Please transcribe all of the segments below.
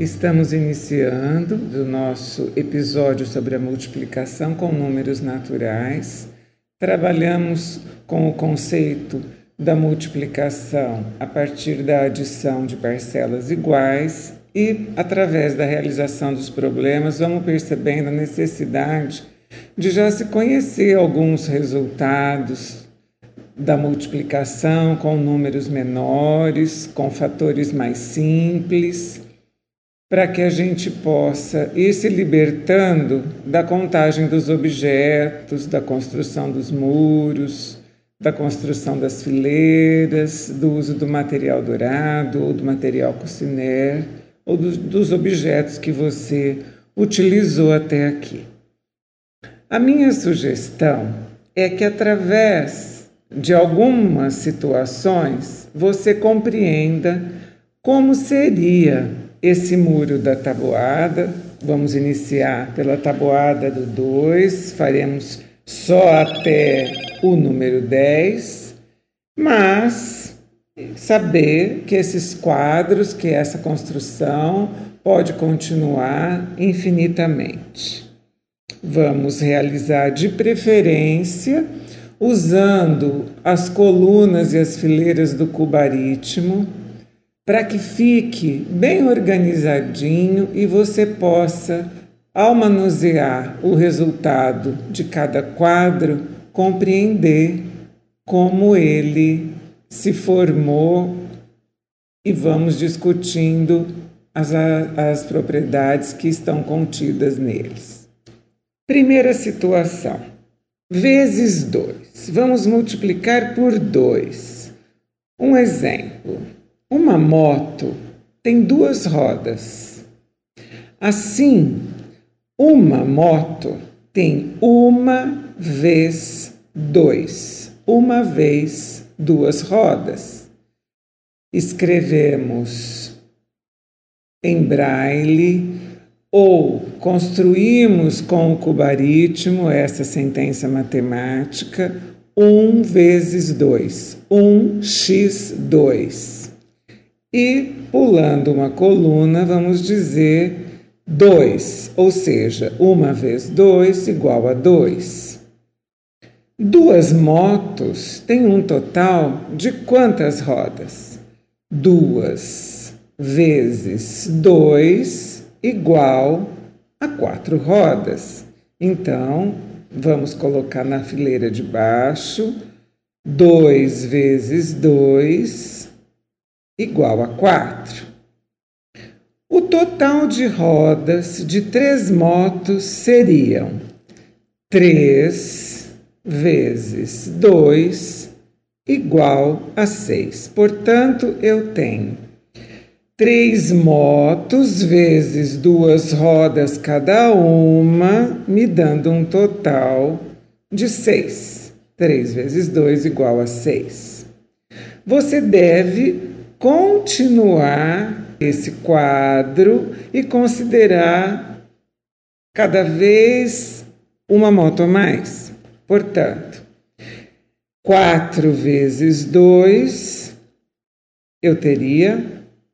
Estamos iniciando o nosso episódio sobre a multiplicação com números naturais. Trabalhamos com o conceito da multiplicação a partir da adição de parcelas iguais e, através da realização dos problemas, vamos percebendo a necessidade de já se conhecer alguns resultados da multiplicação com números menores, com fatores mais simples para que a gente possa ir se libertando da contagem dos objetos, da construção dos muros, da construção das fileiras, do uso do material dourado ou do material cociner ou do, dos objetos que você utilizou até aqui. A minha sugestão é que através de algumas situações você compreenda como seria esse muro da tabuada. Vamos iniciar pela tabuada do 2, faremos só até o número 10, mas saber que esses quadros, que essa construção pode continuar infinitamente. Vamos realizar de preferência usando as colunas e as fileiras do cubaritmo para que fique bem organizadinho e você possa, ao manusear o resultado de cada quadro, compreender como ele se formou e vamos discutindo as, as propriedades que estão contidas neles. Primeira situação: vezes 2. Vamos multiplicar por 2. Um exemplo. Uma moto tem duas rodas. Assim, uma moto tem uma vez dois, uma vez duas rodas. Escrevemos em braille ou construímos com o cubaritmo essa sentença matemática 1 vezes 2, 1x2. E pulando uma coluna, vamos dizer 2, ou seja, uma vez 2 igual a 2. Duas motos têm um total de quantas rodas? Duas vezes 2 igual a quatro rodas. Então, vamos colocar na fileira de baixo 2 vezes 2 igual a 4. O total de rodas de três motos seriam 3 vezes 2 igual a 6. Portanto, eu tenho três motos vezes duas rodas cada uma, me dando um total de 6. 3 vezes 2 igual a 6. Você deve continuar esse quadro e considerar cada vez uma moto a mais. Portanto, 4 vezes 2, eu teria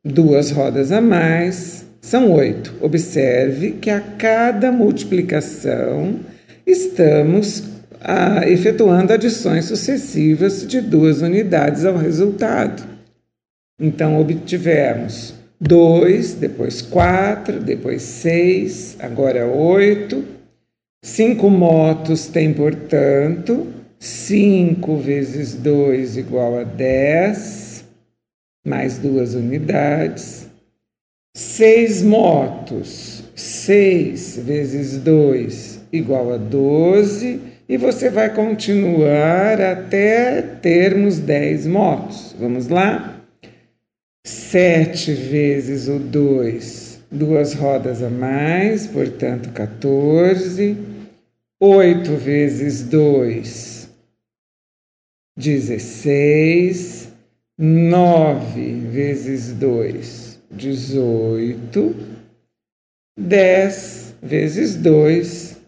duas rodas a mais, são oito. Observe que a cada multiplicação estamos ah, efetuando adições sucessivas de duas unidades ao resultado. Então, obtivemos 2, depois 4, depois 6, agora 8. 5 motos tem, portanto, 5 vezes 2 igual a 10, mais duas unidades. 6 motos, 6 vezes 2 igual a 12, e você vai continuar até termos 10 motos. Vamos lá? Sete vezes o dois, duas rodas a mais, portanto 14. Oito vezes dois, dezesseis. Nove vezes dois, dezoito. Dez vezes dois,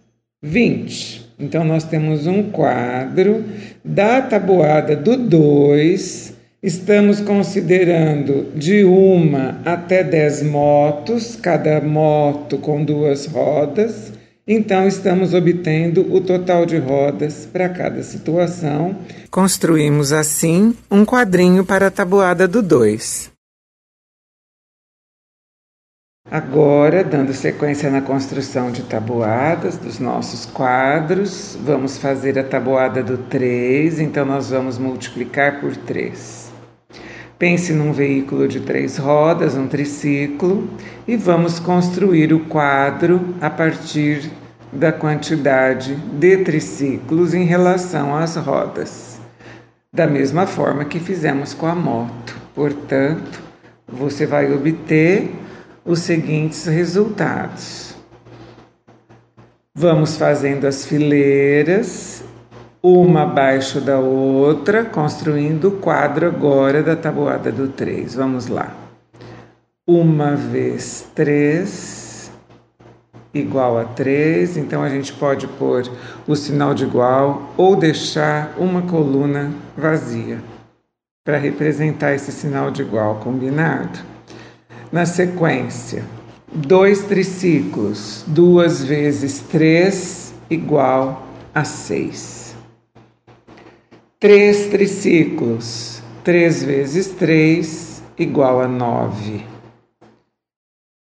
vinte. Então, nós temos um quadro da tabuada do 2 Estamos considerando de uma até dez motos, cada moto com duas rodas. Então, estamos obtendo o total de rodas para cada situação. Construímos assim um quadrinho para a tabuada do 2. Agora, dando sequência na construção de tabuadas dos nossos quadros, vamos fazer a tabuada do 3, então nós vamos multiplicar por 3. Pense num veículo de três rodas, um triciclo, e vamos construir o quadro a partir da quantidade de triciclos em relação às rodas, da mesma forma que fizemos com a moto. Portanto, você vai obter os seguintes resultados. Vamos fazendo as fileiras, uma abaixo da outra, construindo o quadro agora da tabuada do 3. Vamos lá. Uma vez 3 igual a 3, então a gente pode pôr o sinal de igual ou deixar uma coluna vazia para representar esse sinal de igual combinado. Na sequência, dois triciclos, duas vezes três igual a seis. Três triciclos, três vezes três igual a nove.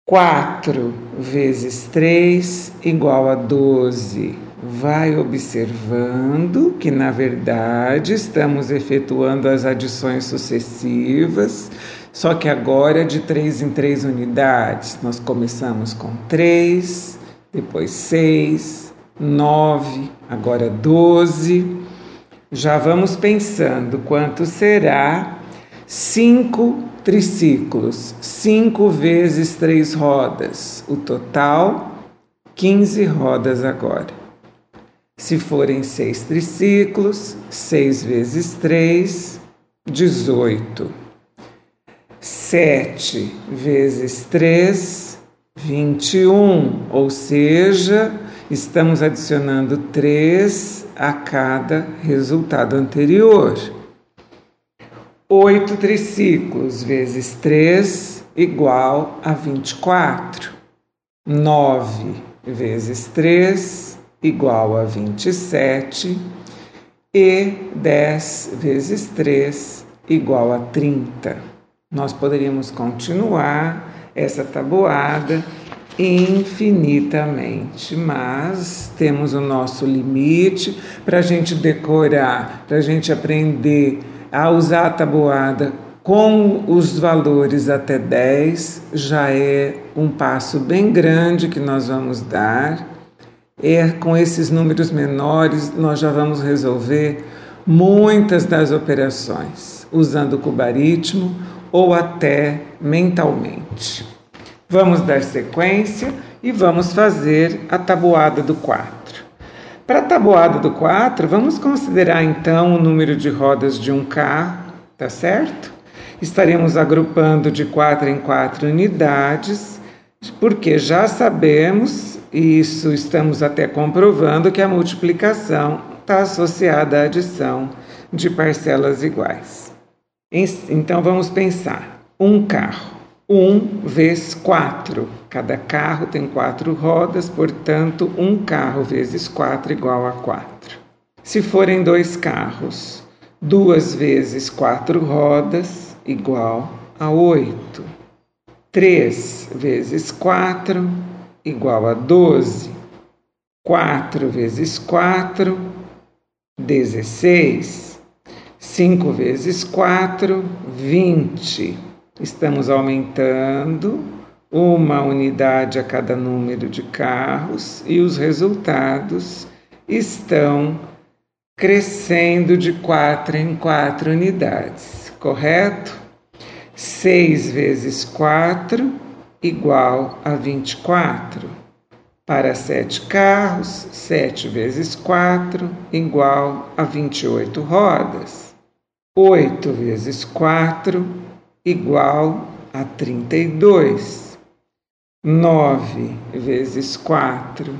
Quatro vezes três igual a doze. Vai observando que, na verdade, estamos efetuando as adições sucessivas só que agora de três em três unidades. Nós começamos com três, depois seis, nove, agora doze. Já vamos pensando quanto será cinco triciclos, cinco vezes três rodas. O total, 15 rodas agora. Se forem seis triciclos, seis vezes três, 18. 7 vezes 3, 21, ou seja, estamos adicionando 3 a cada resultado anterior. 8 triciclos vezes 3 igual a 24. 9 vezes 3 igual a 27. E 10 vezes 3 igual a 30 nós poderíamos continuar essa tabuada infinitamente, mas temos o nosso limite para a gente decorar, para a gente aprender a usar a tabuada com os valores até 10, já é um passo bem grande que nós vamos dar. É com esses números menores nós já vamos resolver muitas das operações usando o cubaritmo ou até mentalmente. Vamos dar sequência e vamos fazer a tabuada do 4. Para a tabuada do 4, vamos considerar então o número de rodas de um carro, tá certo? Estaremos agrupando de 4 em 4 unidades, porque já sabemos, e isso estamos até comprovando, que a multiplicação está associada à adição de parcelas iguais. Então vamos pensar: um carro, um vezes quatro. Cada carro tem quatro rodas, portanto, um carro vezes quatro igual a quatro. Se forem dois carros, duas vezes quatro rodas igual a oito. Três vezes quatro igual a doze. Quatro vezes quatro, dezesseis. 5 vezes 4, 20. Estamos aumentando uma unidade a cada número de carros e os resultados estão crescendo de 4 em 4 unidades, correto? 6 vezes 4 igual a 24. Para 7 carros, 7 vezes 4 igual a 28 rodas. 8 vezes 4 igual a 32. 9 vezes 4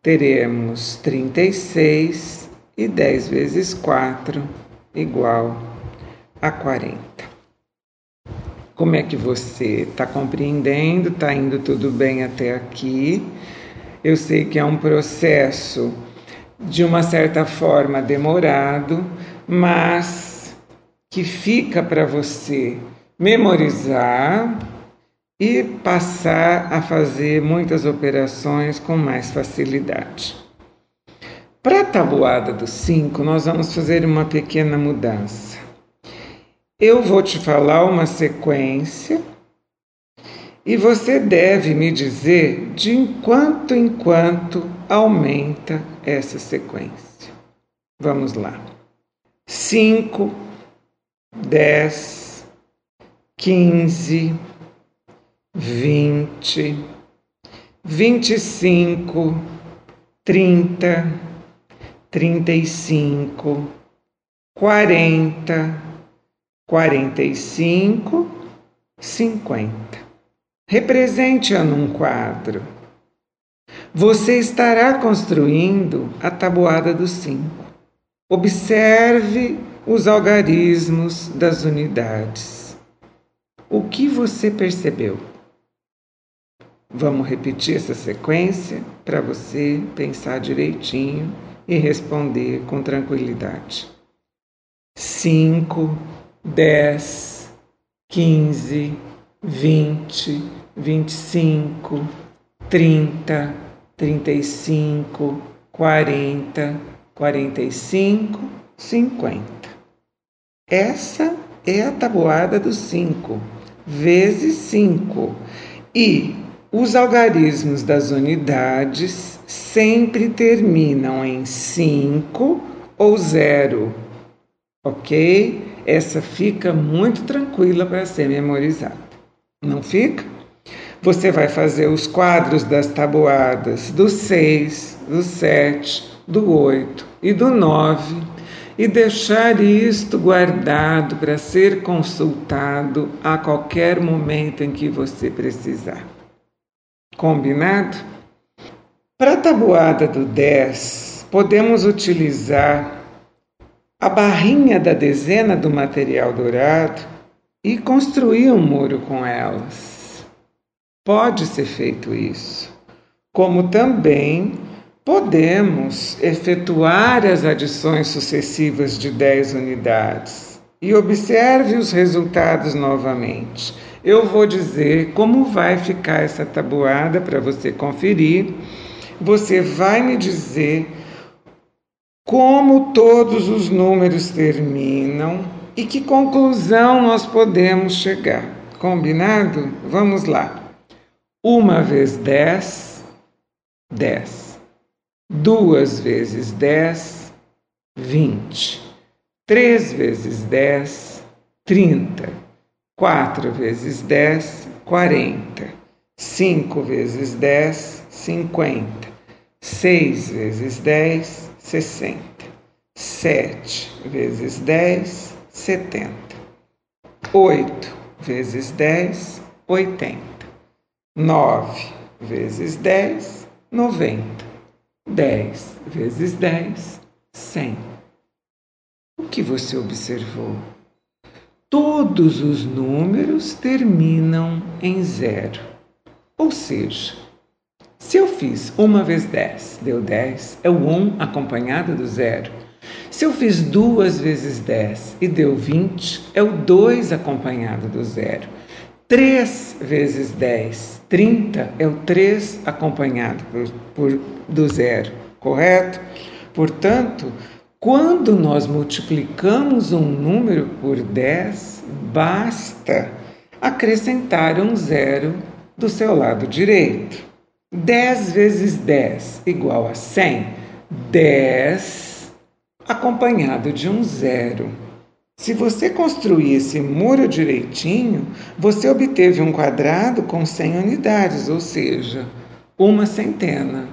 teremos 36 e 10 vezes 4 igual a 40. Como é que você está compreendendo? Está indo tudo bem até aqui? Eu sei que é um processo de uma certa forma demorado, mas que fica para você memorizar e passar a fazer muitas operações com mais facilidade. Para a tabuada dos 5, nós vamos fazer uma pequena mudança. Eu vou te falar uma sequência e você deve me dizer de enquanto em quanto aumenta essa sequência. Vamos lá. 5, 10, 15, 20, 25, 30, 35, 40, 45, 50. Represente-a num quadro. Você estará construindo a tabuada dos cinco. Observe os algarismos das unidades. O que você percebeu? Vamos repetir essa sequência para você pensar direitinho e responder com tranquilidade. 5, 10, 15, 20, 25, 30, 35, 40, 45, 50. Essa é a tabuada dos 5 vezes 5 e os algarismos das unidades sempre terminam em 5 ou 0, ok? Essa fica muito tranquila para ser memorizada. Não fica? Você vai fazer os quadros das tabuadas do 6, do 7, do 8 e do 9 e deixar isto guardado para ser consultado a qualquer momento em que você precisar. Combinado? Para a tabuada do 10, podemos utilizar a barrinha da dezena do material dourado e construir um muro com elas. Pode ser feito isso, como também podemos efetuar as adições sucessivas de 10 unidades. E observe os resultados novamente eu vou dizer como vai ficar essa tabuada para você conferir. Você vai me dizer como todos os números terminam e que conclusão nós podemos chegar. Combinado? Vamos lá. Uma vez dez, dez. Duas vezes dez, vinte. Três vezes dez, trinta. 4 vezes 10, 40. 5 vezes 10, 50. 6 vezes 10, 60. 7 vezes 10, 70. 8 vezes 10, 80. 9 vezes 10, 90. 10 vezes 10, 100. O que você observou? todos os números terminam em zero. Ou seja, se eu fiz uma vez 10, deu 10, é o 1 acompanhado do zero. Se eu fiz duas vezes 10 e deu 20, é o 2 acompanhado do zero. 3 vezes 10, 30, é o 3 acompanhado por, por, do zero, correto? Portanto, quando nós multiplicamos um número por 10, basta acrescentar um zero do seu lado direito. 10 vezes 10 igual a 100. 10 acompanhado de um zero. Se você construir esse muro direitinho, você obteve um quadrado com 100 unidades, ou seja, uma centena.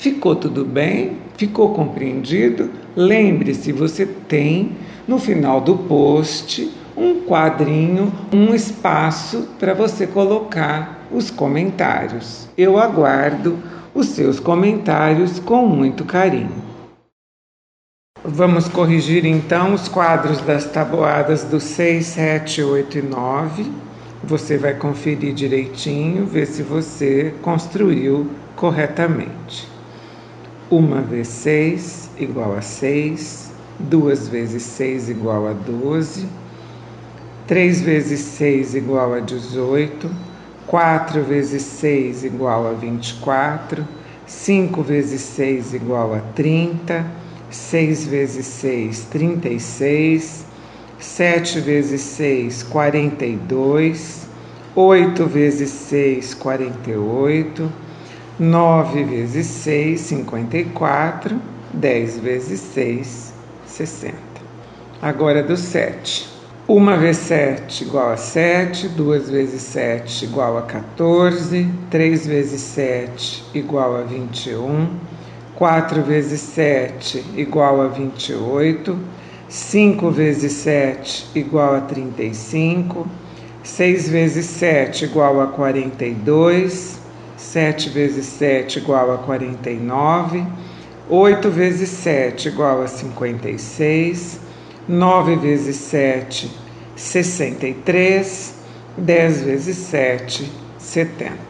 Ficou tudo bem? Ficou compreendido? Lembre-se, você tem no final do post um quadrinho, um espaço para você colocar os comentários. Eu aguardo os seus comentários com muito carinho. Vamos corrigir então os quadros das tabuadas do 6, 7, 8 e 9. Você vai conferir direitinho, ver se você construiu corretamente. Uma vezes 6 igual a 6, duas vezes 6 igual a 12, 3 vezes 6 igual a 18, 4 vezes 6 igual a 24, 5 vezes 6 igual a 30, 6 vezes 6, 36, 7 vezes 6, 42, 8 vezes 6, 48, 9 vezes 6, 54, 10 vezes 6, 60. Agora do 7. 1 vezes 7 igual a 7, 2 vezes 7 igual a 14, 3 vezes 7 igual a 21, 4 vezes 7 igual a 28, 5 vezes 7 igual a 35, 6 vezes 7 igual a 42, 7 vezes 7 igual a 49, 8 vezes 7 igual a 56, 9 vezes 7, 63, 10 vezes 7, 70.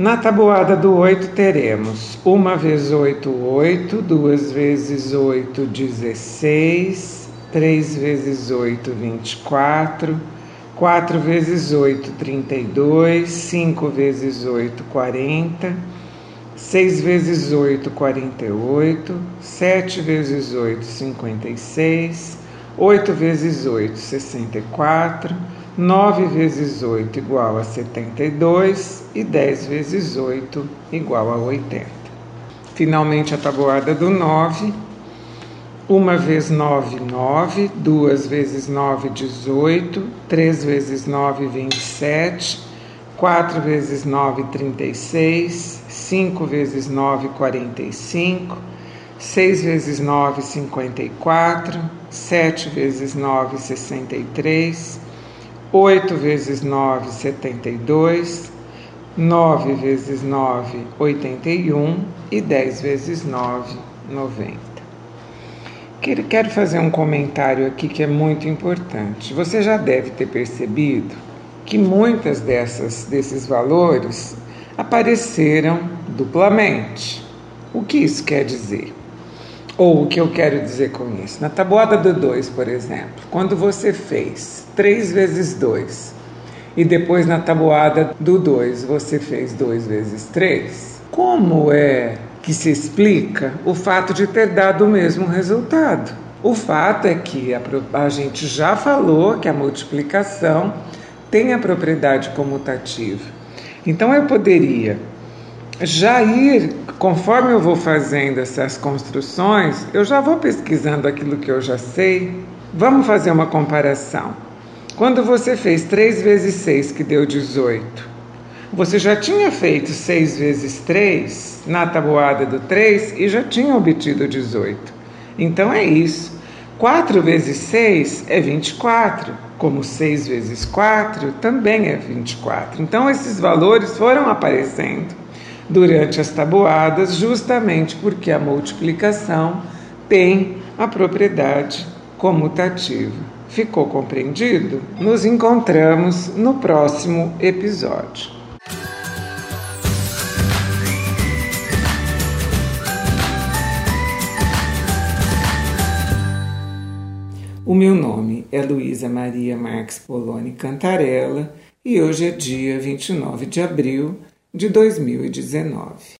Na tabuada do 8 teremos 1 vezes 8, 8, 2 vezes 8, 16, 3 vezes 8, 24, 4 vezes 8, 32, 5 vezes 8, 40, 6 vezes 8, 48, 7 vezes 8, 56, 8 vezes 8, 64. 9 vezes 8 igual a 72 e 10 vezes 8 igual a 80. Finalmente a tabuada do 9. 1 vezes 9, 9. 2 vezes 9, 18. 3 vezes 9, 27. 4 vezes 9, 36. 5 vezes 9, 45. 6 vezes 9, 54, 7 vezes 9, 63, 8 vezes 9, 72, 9 vezes 9, 81 e 10 vezes 9, 90. Quero fazer um comentário aqui que é muito importante. Você já deve ter percebido que muitas dessas, desses valores apareceram duplamente. O que isso quer dizer? Ou o que eu quero dizer com isso? Na tabuada do 2, por exemplo, quando você fez 3 vezes 2 e depois na tabuada do 2 você fez 2 vezes 3, como é que se explica o fato de ter dado o mesmo resultado? O fato é que a, a gente já falou que a multiplicação tem a propriedade comutativa. Então eu poderia já ir, conforme eu vou fazendo essas construções, eu já vou pesquisando aquilo que eu já sei. Vamos fazer uma comparação. Quando você fez 3 vezes 6, que deu 18, você já tinha feito 6 vezes 3 na tabuada do 3 e já tinha obtido 18. Então é isso. 4 vezes 6 é 24, como 6 vezes 4 também é 24. Então esses valores foram aparecendo durante as tabuadas, justamente porque a multiplicação tem a propriedade comutativa. Ficou compreendido? Nos encontramos no próximo episódio. O meu nome é Luísa Maria Marques Poloni Cantarella e hoje é dia 29 de abril de 2019.